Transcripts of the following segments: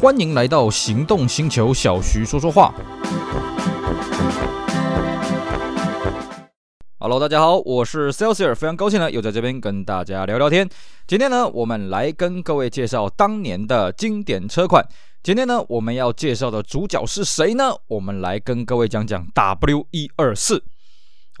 欢迎来到行动星球，小徐说说话。Hello，大家好，我是 Celsius，非常高兴呢，又在这边跟大家聊聊天。今天呢，我们来跟各位介绍当年的经典车款。今天呢，我们要介绍的主角是谁呢？我们来跟各位讲讲 W 一二四。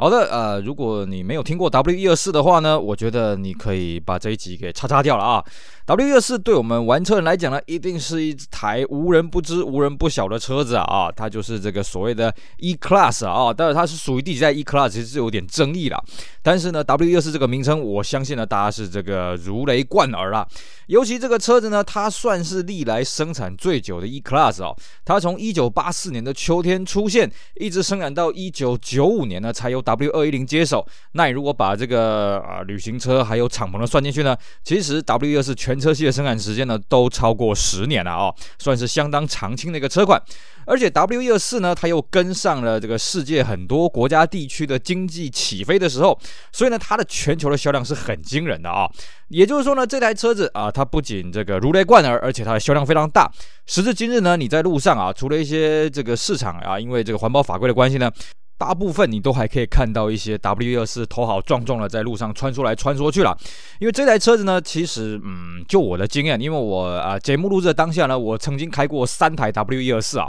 好的，呃，如果你没有听过 W 一二四的话呢，我觉得你可以把这一集给叉叉掉了啊。W 二四对我们玩车人来讲呢，一定是一台无人不知、无人不晓的车子啊，啊，它就是这个所谓的 E Class 啊，当然它是属于第几代 E Class，其实是有点争议啦。但是呢，W 二四这个名称，我相信呢，大家是这个如雷贯耳啊。尤其这个车子呢，它算是历来生产最久的 E Class 啊，它从一九八四年的秋天出现，一直生产到一九九五年呢，才由 W 二一零接手，那你如果把这个啊、旅行车还有敞篷的算进去呢，其实 W 二四全车系的生产时间呢都超过十年了啊、算是相当长青的一个车款。而且 W 一二四呢，它又跟上了这个世界很多国家地区的经济起飞的时候，所以呢，它的全球的销量是很惊人的啊、也就是说呢，这台车子啊，它不仅这个如雷贯耳，而且它的销量非常大。时至今日呢，你在路上啊，除了一些这个市场啊，因为这个环保法规的关系呢。大部分你都还可以看到一些 W124 头好壮壮的在路上穿梭来穿梭去了，因为这台车子呢，其实嗯，就我的经验，因为我啊节目录制的当下呢，我曾经开过三台 W124 啊。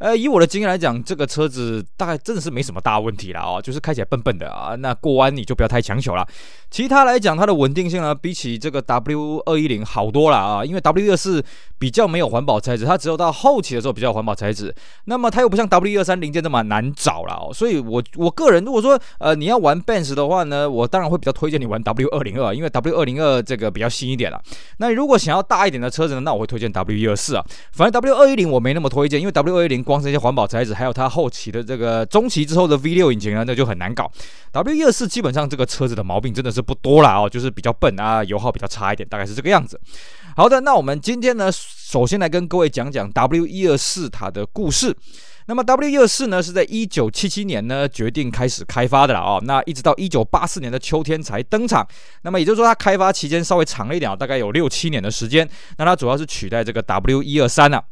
呃，以我的经验来讲，这个车子大概真的是没什么大问题了啊，就是开起来笨笨的啊。那过弯你就不要太强求了。其他来讲，它的稳定性呢，比起这个 W 二一零好多了啊。因为 W 二四比较没有环保材质，它只有到后期的时候比较环保材质。那么它又不像 W 二三零件这么难找了哦。所以我我个人如果说呃你要玩 Benz 的话呢，我当然会比较推荐你玩 W 二零二，因为 W 二零二这个比较新一点了。那你如果想要大一点的车子呢，那我会推荐 W 一二四啊。反正 W 二一零我没那么推荐，因为 W 二一零。光是些环保材质，还有它后期的这个中期之后的 V6 引擎呢，那就很难搞。W124 基本上这个车子的毛病真的是不多了哦，就是比较笨啊，油耗比较差一点，大概是这个样子。好的，那我们今天呢，首先来跟各位讲讲 W 一二四它的故事。那么 W 一二四呢是在一九七七年呢决定开始开发的了哦，那一直到一九八四年的秋天才登场。那么也就是说，它开发期间稍微长了一点，大概有六七年的时间。那它主要是取代这个 W 一二三啊。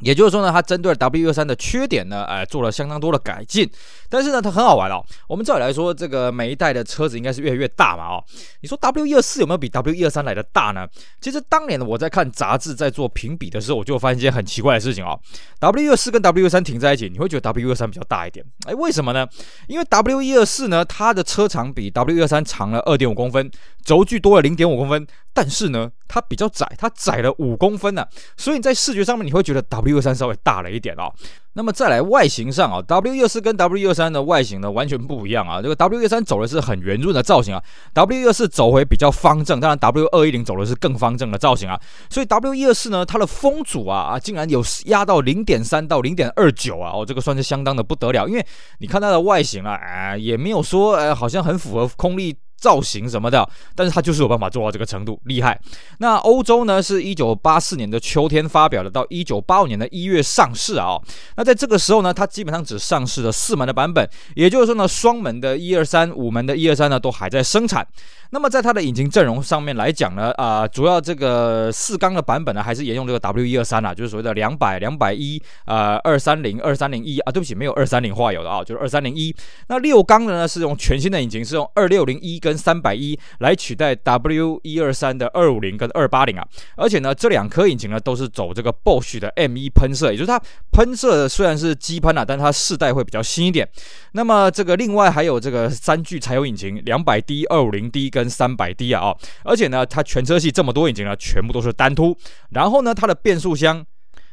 也就是说呢，它针对 W123 的缺点呢，哎，做了相当多的改进。但是呢，它很好玩哦。我们照理来说，这个每一代的车子应该是越来越大嘛，哦。你说 W124 有没有比 W123 来的大呢？其实当年，我在看杂志在做评比的时候，我就发现一件很奇怪的事情哦。W124 跟 W123 停在一起，你会觉得 W123 比较大一点。哎，为什么呢？因为 W124 呢，它的车长比 W123 长了二点五公分，轴距多了零点五公分。但是呢，它比较窄，它窄了五公分呢、所以你在视觉上面你会觉得 W123 稍微大了一点哦。那么再来外形上啊，W124 跟 W123 的外形呢完全不一样啊。这个 W123 走的是很圆润的造型啊，W124 走回比较方正，当然 W210 走的是更方正的造型啊。所以 W124 呢，它的风阻啊啊竟然有压到零点三到零点二九啊，哦，这个算是相当的不得了。因为你看它的外形啊，哎，也没有说呃好像很符合空力。造型什么的，但是它就是有办法做到这个程度，厉害。那欧洲呢，是一九八四年的秋天发表的，到一九八五年的一月上市啊、那在这个时候呢，它基本上只上市了四门的版本，也就是说呢，双门的一二三、五门的一二三呢，都还在生产。那么在它的引擎阵容上面来讲呢，啊、主要这个四缸的版本呢，还是沿用这个 W 一二三啊，就是所谓的两百、两百一，呃，二三零、二三零一啊，对不起，没有二三零化油的啊，就是二三零一。那六缸的呢，是用全新的引擎，是用二六零一跟跟三百一来取代 W 一二三的二五零跟二八零啊。而且呢，这两颗引擎呢，都是走这个 Bosch 的 M1 喷射，也就是它喷射虽然是机喷啊，但它世代会比较新一点。那么这个另外还有这个三具柴油引擎，两百 D、二五零 D 跟跟三百 D 啊，而且呢，它全车系这么多引擎呢，全部都是单凸。然后呢，它的变速箱。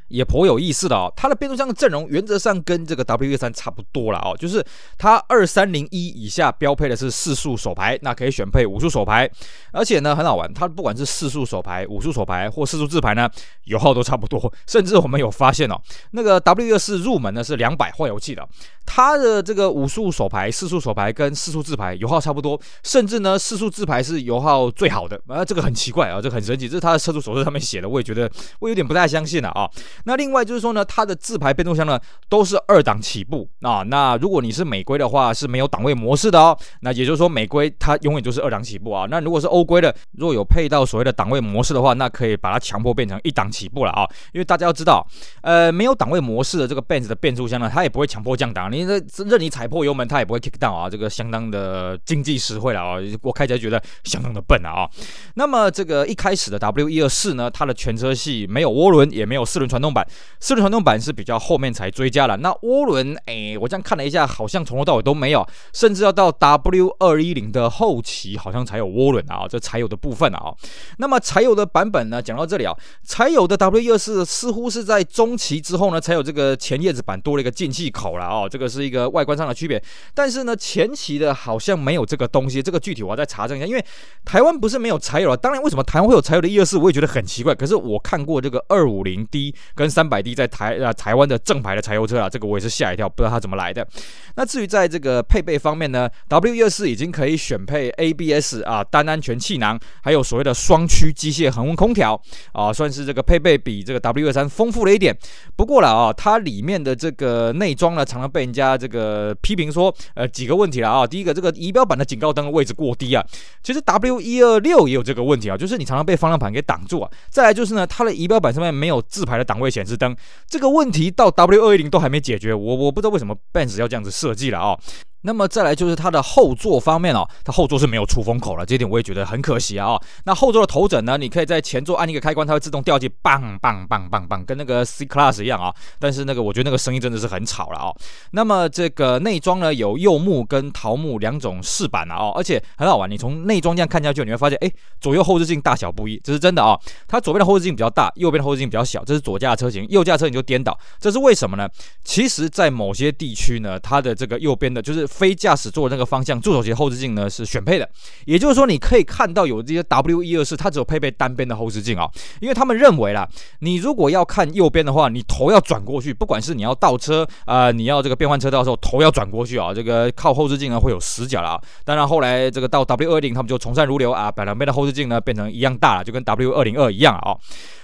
也颇有意思的哦，它的变速箱的阵容原则上跟这个 W123 差不多了哦，就是它二三零一以下标配的是四速手排，那可以选配五速手排，而且呢很好玩，它不管是四速手排、五速手排或四速自排呢，油耗都差不多，甚至我们有发现哦，那个 W 四入门呢是两百换油器的，它的这个五速手排、四速手排跟四速自排油耗差不多，甚至呢四速自排是油耗最好的，啊这个很奇怪啊，这很神奇，这是它的车主手册上面写的，我也觉得我有点不太相信了啊。那另外就是说呢，它的自排变速箱呢都是二档起步啊。那如果你是美规的话，是没有档位模式的哦。那也就是说，美规它永远就是二档起步啊。那如果是欧规的，如果有配到所谓的档位模式的话，那可以把它强迫变成一档起步了啊。因为大家要知道，呃，没有档位模式的这个 Benz 的变速箱呢，它也不会强迫降档，你这任你踩破油门，它也不会 kick down 啊。这个相当的经济实惠了啊。我开起来觉得相当的笨啊。那么这个一开始的 W 一二四呢，它的全车系没有涡轮，也没有四轮传动动版，四轮传动板是比较后面才追加了。那涡轮，哎，我这样看了一下，好像从头到尾都没有，甚至要到 W 二一零的后期，好像才有涡轮啊，这柴油的部分啊。那么柴油的版本呢，讲到这里啊，柴油的 W 一二四似乎是在中期之后呢，才有这个前叶子板多了一个进气口了啊，这个是一个外观上的区别。但是呢，前期的好像没有这个东西，这个具体我要再查证一下，因为台湾不是没有柴油啊。当然，为什么台湾会有柴油的一二四，我也觉得很奇怪。可是我看过这个二五零 D 跟三百 D 在台啊台湾的正牌的柴油车啊，这个我也是吓一跳，不知道它怎么来的。那至于在这个配备方面呢，W 一二四已经可以选配 ABS 啊单安全气囊，还有所谓的双驱机械恒温空调啊，算是这个配备比这个 W 二三丰富了一点。不过了啊，它里面的这个内装呢，常常被人家这个批评说，呃几个问题了啊。第一个，这个仪表板的警告灯的位置过低啊。其实 W 一二六也有这个问题啊，就是你常常被方向盘给挡住啊。再来就是呢，它的仪表板上面没有自排的档位显示灯，这个问题到 W 二一零都还没解决。我我不知道为什么 Benz 要这样子设计了啊。那么再来就是它的后座方面哦，它后座是没有出风口了，这一点我也觉得很可惜啊。那后座的头枕呢，你可以在前座按一个开关，它会自动掉进，棒棒棒棒棒，跟那个 C Class 一样啊。但是那个我觉得那个声音真的是很吵了啊。那么这个内装呢，有柚木跟桃木两种饰板啊哦，而且很好玩，你从内装这样看下去，你会发现，哎，左右后视镜大小不一，这是真的啊。它左边的后视镜比较大，右边的后视镜比较小，这是左驾车型，右驾车型就颠倒，这是为什么呢？其实，在某些地区呢，它的这个右边的就是非驾驶座的那个方向助手席后视镜呢是选配的，也就是说你可以看到有这些 W 一二四，它只有配备单边的后视镜啊，因为他们认为啦，你如果要看右边的话，你头要转过去，不管是你要倒车啊、你要这个变换车道的时候，头要转过去啊，这个靠后视镜呢会有死角了啊。当然后来这个到 W 二零，他们就从善如流啊，把两边的后视镜呢变成一样大了，就跟 W 二零二一样啊。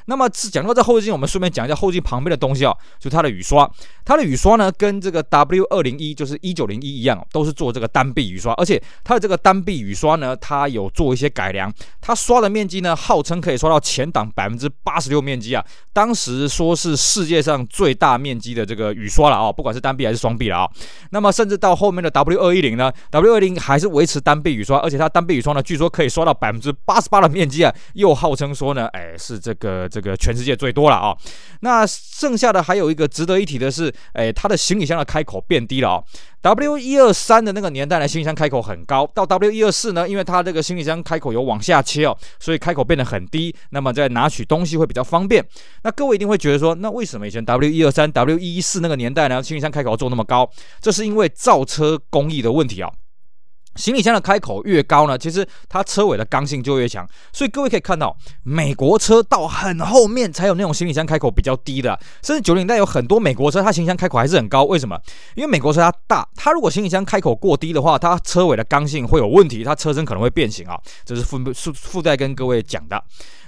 那么是讲到这后视镜，我们顺便讲一下后视镜旁边的东西啊，就它的雨刷。它的雨刷呢，跟这个 W 二零一就是一九零一一样，都是做这个单臂雨刷。而且它的这个单臂雨刷呢，它有做一些改良。它刷的面积呢，号称可以刷到前挡百分之八十六面积啊。当时说是世界上最大面积的这个雨刷了啊，不管是单臂还是双臂了啊。那么甚至到后面的 W 二一零呢，W 二零还是维持单臂雨刷，而且它单臂雨刷呢，据说可以刷到百分之八十八的面积啊，又号称说呢，哎，是这个。这个全世界最多了啊，那剩下的还有一个值得一提的是，哎，它的行李箱的开口变低了啊。W 一二三的那个年代呢，行李箱开口很高，到 W 一二四呢，因为它这个行李箱开口有往下切哦，所以开口变得很低，那么在拿取东西会比较方便。那各位一定会觉得说，那为什么以前 W 一二三、W 一一四那个年代呢，行李箱开口做那么高？这是因为造车工艺的问题啊。行李箱的开口越高呢，其实它车尾的刚性就越强，所以各位可以看到，美国车到很后面才有那种行李箱开口比较低的，甚至九零代有很多美国车，它行李箱开口还是很高。为什么？因为美国车它大，它如果行李箱开口过低的话，它车尾的刚性会有问题，它车身可能会变形啊。这是附附附带跟各位讲的。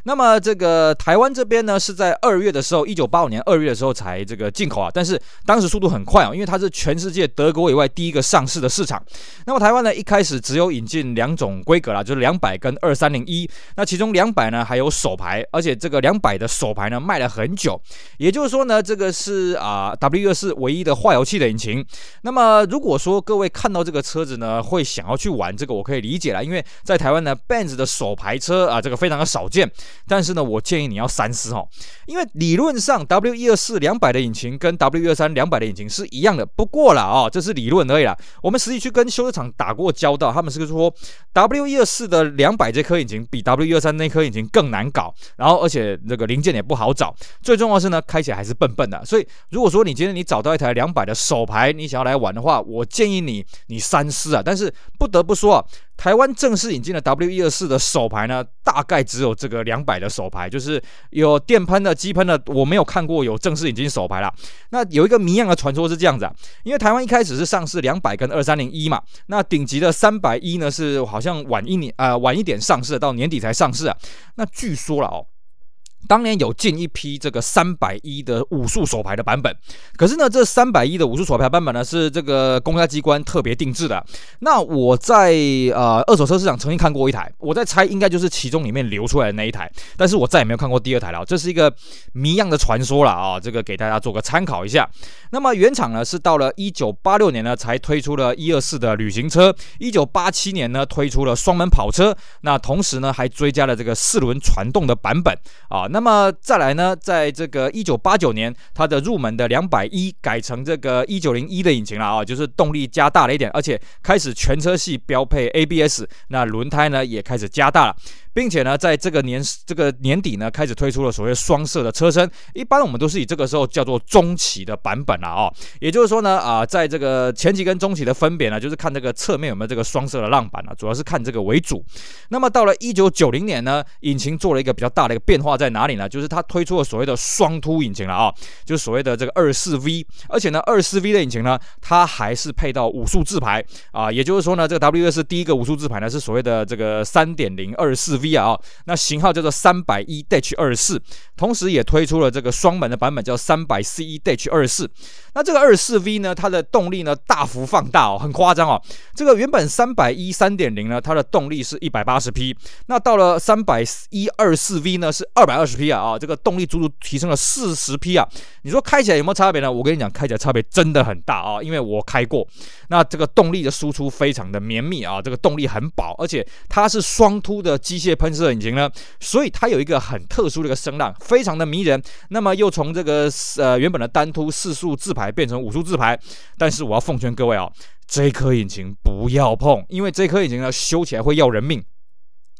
那么这个台湾这边呢，是在二月的时候，一九八五年二月的时候才这个进口啊，但是当时速度很快啊，因为它是全世界德国以外第一个上市的市场。那么台湾呢，一开始只有引进两种规格啦，就是两百跟二三零一。那其中两百呢还有手排，而且这个两百的手排呢卖了很久。也就是说呢，这个是啊 W 二四唯一的化油器的引擎。那么如果说各位看到这个车子呢，会想要去玩这个，我可以理解啦，因为在台湾呢，Benz 的手排车啊，这个非常的少见。但是呢，我建议你要三思哦，因为理论上 W 一二四两百的引擎跟 W 一二三两百的引擎是一样的，不过了啊，这是理论而已啦。我们实际去跟修车厂打过交道，他们是说 W 一二四的两百这颗引擎比 W 一二三那颗引擎更难搞，然后而且这个零件也不好找，最重要是呢，开起来还是笨笨的。所以如果说你今天你找到一台两百的手牌，你想要来玩的话，我建议你你三思啊。但是不得不说啊。台湾正式引进的 W 一二四的手牌呢，大概只有这个两百的手牌，就是有电喷的、机喷的，我没有看过有正式引进手牌啦。那有一个谜样的传说是这样子啊，因为台湾一开始是上市两百跟二三零一嘛，那顶级的三百一呢是好像晚一年啊、呃、晚一点上市，到年底才上市啊。那据说了哦。当年有进一批这个三百一的武术手牌的版本，可是呢，这三百一的武术手牌版本呢是这个公家机关特别定制的。那我在呃二手车市场曾经看过一台，我在猜应该就是其中里面流出来的那一台，但是我再也没有看过第二台了。这是一个谜样的传说了啊，这个给大家做个参考一下。那么原厂呢是到了一九八六年呢才推出了一二四的旅行车，一九八七年呢推出了双门跑车，那同时呢还追加了这个四轮传动的版本啊。那么再来呢，在这个一九八九年，它的入门的两百一改成这个一九零一的引擎了啊，就是动力加大了一点，而且开始全车系标配 ABS，那轮胎呢也开始加大了。并且呢，在这个年这个年底呢，开始推出了所谓双色的车身。一般我们都是以这个时候叫做中期的版本了啊、也就是说呢，啊，在这个前期跟中期的分别呢，就是看这个侧面有没有这个双色的浪板啊，主要是看这个为主。那么到了一九九零年呢，引擎做了一个比较大的一个变化在哪里呢？就是它推出了所谓的双凸引擎了啊、就是所谓的这个二四 V。而且呢，二四 V 的引擎呢，它还是配到五速自排啊。也就是说呢，这个 W 是第一个五速自排呢，是所谓的这个三点零二四 V。V 啊，那型号叫做三百一 Dash 二四，同时也推出了这个双门的版本，叫三百 C 一 Dash 二四。那这个二四 V 呢，它的动力呢大幅放大哦，很夸张哦。这个原本三百一三点零呢，它的动力是一百八十匹，那到了三百一二四 V 呢是二百二十匹啊啊，这个动力足足提升了四十匹啊。你说开起来有没有差别呢？我跟你讲，开起来差别真的很大啊，因为我开过。那这个动力的输出非常的绵密啊，这个动力很饱，而且它是双凸的机械喷射引擎呢，所以它有一个很特殊的一个声浪，非常的迷人。那么又从这个呃原本的单凸四速自排变成五速自排，但是我要奉劝各位啊，这颗引擎不要碰，因为这颗引擎呢修起来会要人命。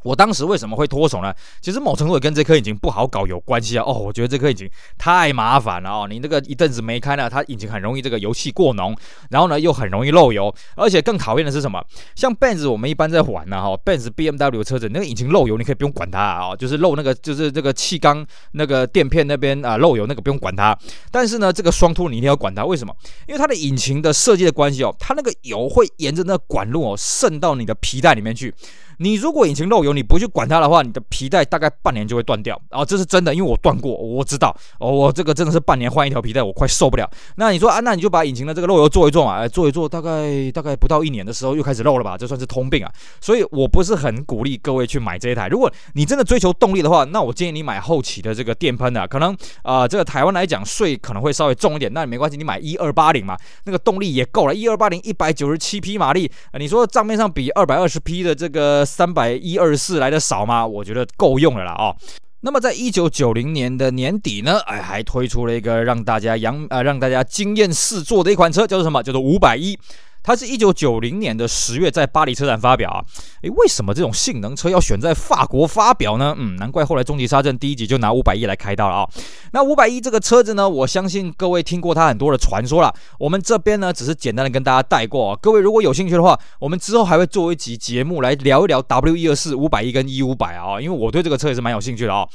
我当时为什么会脱手呢？其实某程度也跟这颗引擎不好搞有关系啊。哦，我觉得这颗引擎太麻烦了哦，你那个一阵子没开呢，它引擎很容易这个油气过浓，然后呢又很容易漏油，而且更讨厌的是什么？像 Benz 我们一般在玩呢哈，Benz BMW 车子那个引擎漏油，你可以不用管它啊，就是漏那个就是这个气缸那个垫片那边啊漏油那个不用管它。但是呢，这个双凸你一定要管它，为什么？因为它的引擎的设计的关系哦，它那个油会沿着那个管路哦渗到你的皮带里面去。你如果引擎漏油，你不去管它的话，你的皮带大概半年就会断掉。啊，这是真的，因为我断过，我知道。哦，我这个真的是半年换一条皮带，我快受不了。那你说啊，那你就把引擎的这个漏油做一做嘛，做一做，大概大概不到一年的时候又开始漏了吧，这算是通病啊。所以我不是很鼓励各位去买这一台。如果你真的追求动力的话，那我建议你买后期的这个电喷的，可能啊、这个台湾来讲税可能会稍微重一点，那没关系，你买一二八零嘛，那个动力也够了，一二八零一百九十七匹马力，你说账面上比二百二十匹的这个三百一二。四来的少吗？我觉得够用了啦啊。那么在一九九零年的年底呢，哎，还推出了一个让大家扬呃让大家惊艳四座的一款车，叫做什么？叫做五百一。它是一九九零年的十月在巴黎车展发表啊，诶，为什么这种性能车要选在法国发表呢？嗯，难怪后来终极杀阵第一集就拿五百一来开刀了啊。那五百一这个车子呢，我相信各位听过它很多的传说了，我们这边呢只是简单的跟大家带过啊。各位如果有兴趣的话，我们之后还会做一集节目来聊一聊 W 一二四五百一跟 E 五百啊，因为我对这个车也是蛮有兴趣的啊。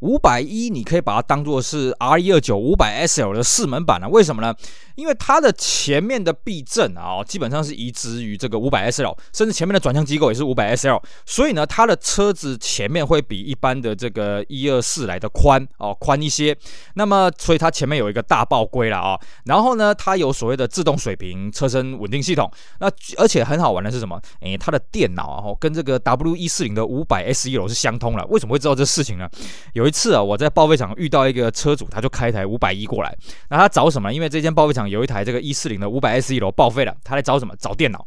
五百一你可以把它当做是 R 一二九五百 SL 的四门版了，为什么呢？因为它的前面的避震啊，基本上是移植于这个五百 SL，甚至前面的转向机构也是五百 SL，所以呢，它的车子前面会比一般的这个一二四来的宽哦，宽一些。那么，所以它前面有一个大爆龟了啊。然后呢，它有所谓的自动水平车身稳定系统。那而且很好玩的是什么？诶，它的电脑啊，跟这个 W 一四零的五百 SEL 是相通了。为什么会知道这事情呢？有有一次啊，我在报废厂遇到一个车主，他就开一台五百一过来，那他找什么？因为这间报废厂。有一台这个一四零的五百 S 一楼报废了，他来找什么？找电脑。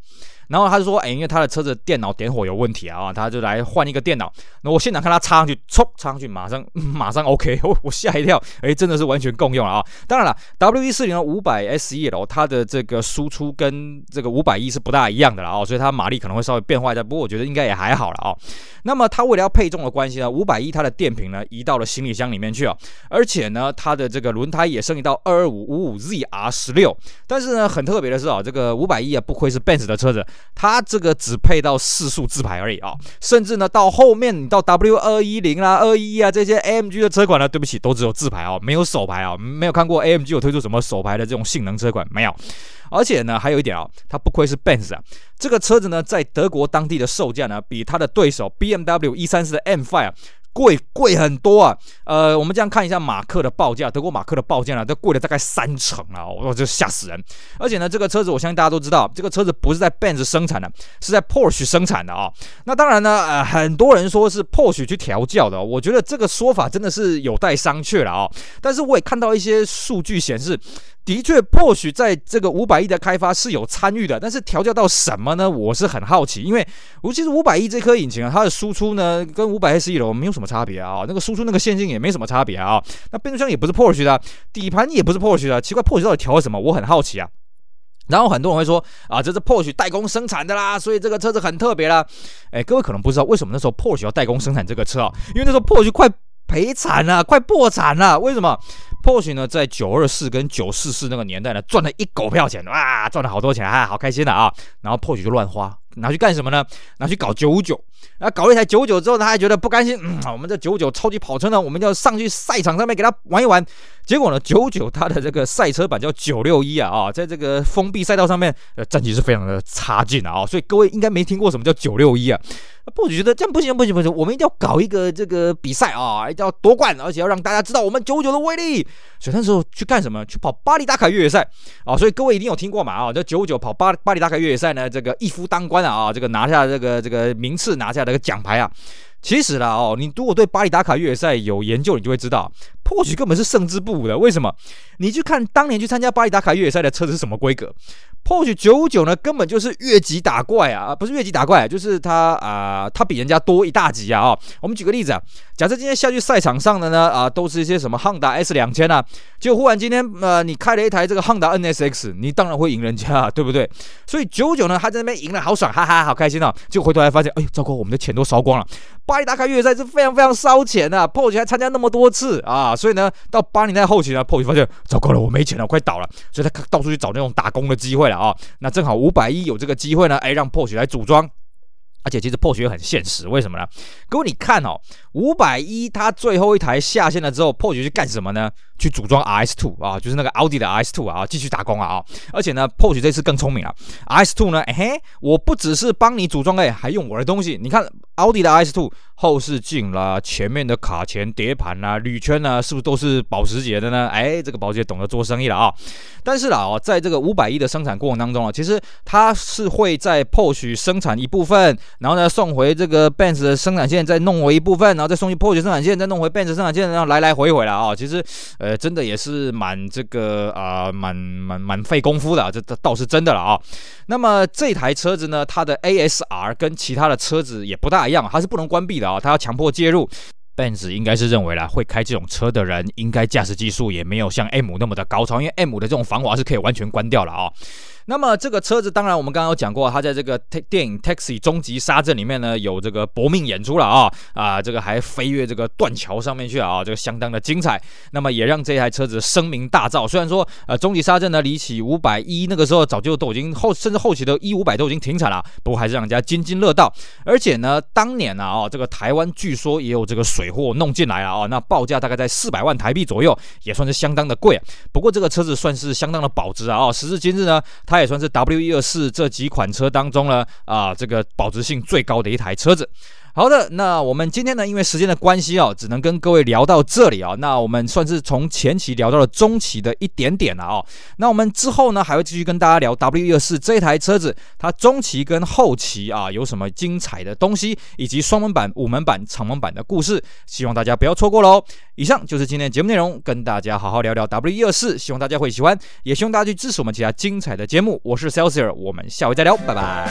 然后他就说，哎，因为他的车子电脑点火有问题啊，他就来换一个电脑。那我现场看他插上去，冲插上去，马上 马上 OK，我我吓一跳，哎，真的是完全共用了啊。当然了，W 一四零的五百 S E L，，它的这个输出跟这个五百一是不大一样的了啊，所以它马力可能会稍微变化一下，不过我觉得应该也还好了啊。那么它为了要配重的关系呢，五百一它的电瓶呢移到了行李箱里面去啊，而且呢，它的这个轮胎也升级到二二五五五 ZR 十六。但是呢，很特别的是啊，这个五百一啊，不愧是 Benz 的车子，它这个。只配到四速自排而已啊，甚至呢，到后面你到 W 二一零啦、二一啊这些 AMG 的车款呢，对不起，都只有自排啊，没有手排啊，没有看过 AMG 有推出什么手排的这种性能车款没有。而且呢，还有一点啊，它不愧是 Benz 啊，这个车子呢，在德国当地的售价呢，比它的对手 BMW 一三四的 M5 啊贵贵很多啊，呃，我们这样看一下马克的报价，德国马克的报价呢，都贵了大概三成啊，我就吓死人！而且呢，这个车子我相信大家都知道，这个车子不是在 Benz 生产的，是在 Porsche 生产的啊。那当然呢，呃，很多人说是 Porsche 去调教的，我觉得这个说法真的是有待商榷了啊。但是我也看到一些数据显示。的确，Porsche 在这个五百亿的开发是有参与的，但是调教到什么呢？我是很好奇，因为尤其是五百亿这颗引擎啊，它的输出呢跟五百 SE 的没有什么差别啊，那个输出那个线性也没什么差别啊，那变速箱也不是 Porsche 的，底盘也不是 Porsche 的，奇怪，Porsche 到底调了什么？我很好奇啊。然后很多人会说啊，这是 Porsche 代工生产的啦，所以这个车子很特别啦。哎，各位可能不知道为什么那时候 Porsche 要代工生产这个车啊，因为那时候 Porsche 快赔惨了，快破产了，为什么？Porsche 呢，在九二四跟九四四那个年代呢，赚了一狗票钱，哇，赚了好多钱，啊，好开心的啊！然后 Porsche 就乱花，拿去干什么呢？拿去搞九五九，然后搞了一台九五九之后，他还觉得不甘心，嗯，我们这九五九超级跑车呢，我们要上去赛场上面给他玩一玩。结果呢，九九它的这个赛车版叫九六一啊，啊，在这个封闭赛道上面，呃，战绩是非常的差劲的啊，所以各位应该没听过什么叫九六一啊。不觉得这样不行不行不行，我们一定要搞一个这个比赛啊，一定要夺冠，而且要让大家知道我们九九的威力。所以那时候去干什么？去跑巴黎达卡越野赛啊！所以各位一定有听过嘛啊？这九九跑巴巴黎达卡越野赛呢，这个一夫当关啊啊！这个拿下这个这个名次，拿下这个奖牌啊。其实啦哦，你如果对巴黎达卡越野赛有研究，你就会知道，Porsche 根本是胜之不武的。为什么？你去看当年去参加巴黎达卡越野赛的车子是什么规格？Porsche 959呢，根本就是越级打怪啊，不是越级打怪，就是它啊，它比人家多一大级啊啊！我们举个例子啊，假设今天下去赛场上的呢啊，都是一些什么汉达 S 两千啊，结果忽然今天呃，你开了一台这个汉达 NSX，你当然会赢人家，对不对？所以959呢，他在那边赢了，好爽，哈哈，好开心哦！就回头来发现，哎呦，糟糕，我们的钱都烧光了。巴黎达卡越野赛是非常非常烧钱的，Porsche 还参加那么多次啊，所以呢，到八零年代后期呢，Porsche 发现糟糕了，我没钱了，快倒了，所以他到处去找那种打工的机会了啊。那正好五百一有这个机会呢，哎，让 Porsche 来组装。而且其实 Porsche 很现实，为什么呢？各位你看哦，五百一它最后一台下线了之后，Porsche 去干什么呢？去组装 RS Two 啊，就是那个奥迪的 RS Two 啊，继续打工啊啊！而且呢，Porsche 这次更聪明了，RS Two 呢，哎嘿，我不只是帮你组装，哎，还用我的东西。你看奥迪的 RS2 后视镜啦，前面的卡钳碟盘啦，铝圈呢，是不是都是保时捷的呢？哎，这个保时捷懂得做生意了啊！但是啦，哦，在这个五百亿的生产过程当中啊，其实它是会在 Porsche 生产一部分。然后呢，送回这个 Benz 的生产线，再弄回一部分，然后再送去 Porsche 生产线，再弄回 Benz 生产线，然后来来回回了啊。其实，呃，真的也是蛮这个啊、蛮蛮蛮费功夫的，这这倒是真的了啊。那么这台车子呢，它的 ASR 跟其他的车子也不大一样，它是不能关闭的啊，它要强迫介入。Benz 应该是认为啦，会开这种车的人，应该驾驶技术也没有像 M 那么的高超，因为 M 的这种防滑是可以完全关掉了啊。那么这个车子，当然我们刚刚有讲过，它在这个电影《Taxi》终极杀阵里面呢，有这个搏命演出了啊啊，这个还飞越这个断桥上面去了啊，这个相当的精彩。那么也让这台车子声名大噪。虽然说呃，终极杀阵呢离起五百一那个时候早就都已经后，甚至后期的一五百都已经停产了，不过还是让人家津津乐道。而且呢，当年呢啊，这个台湾据说也有这个水货弄进来了啊，那报价大概在四百万台币左右，也算是相当的贵。不过这个车子算是相当的保值啊，哦时至今日呢，它。也算是 W 一二四这几款车当中呢，啊，这个保值性最高的一台车子。好的，那我们今天呢，因为时间的关系哦，只能跟各位聊到这里啊。那我们算是从前期聊到了中期的一点点了哦。那我们之后呢，还会继续跟大家聊 W 一二四这台车子，它中期跟后期啊有什么精彩的东西，以及双门版、五门版、敞门版的故事，希望大家不要错过喽。以上就是今天的节目内容，跟大家好好聊聊 W 一二四，希望大家会喜欢，也希望大家去支持我们其他精彩的节目。我是 Celsior，我们下回再聊，拜拜。